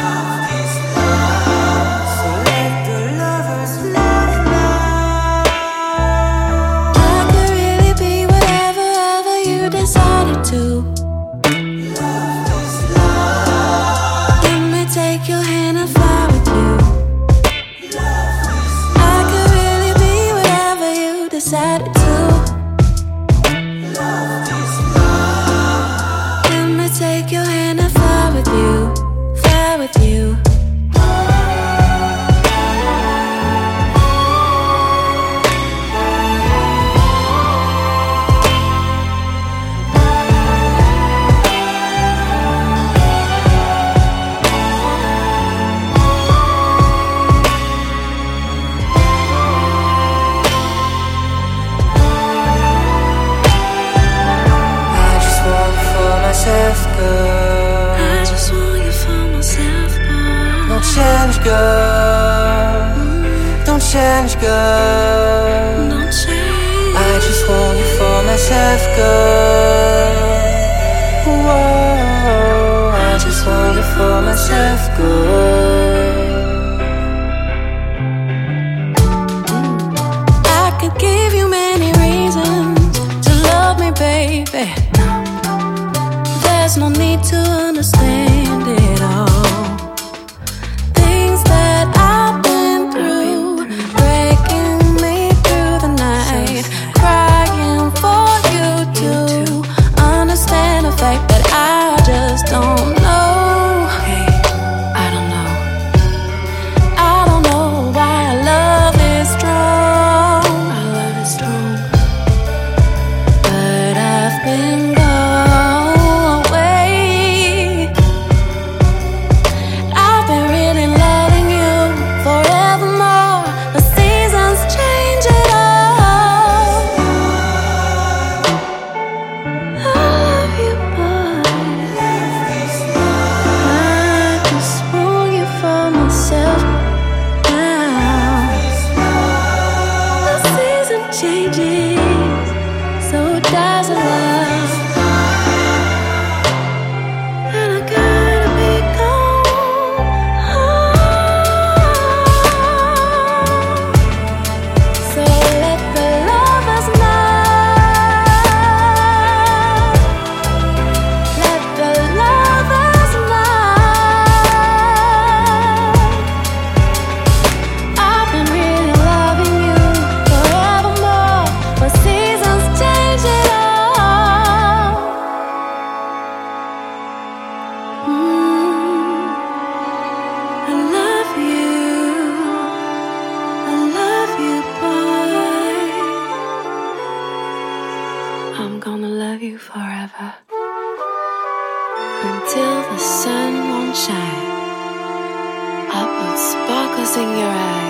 enough. myself, girl. I just want you for myself, girl. Don't change, girl. Don't change, girl. Don't change. I just want you for myself, girl. Whoa. I just want you for myself, girl. there's no need to understand. love. forever until the sun won't shine. I put sparkles in your eyes.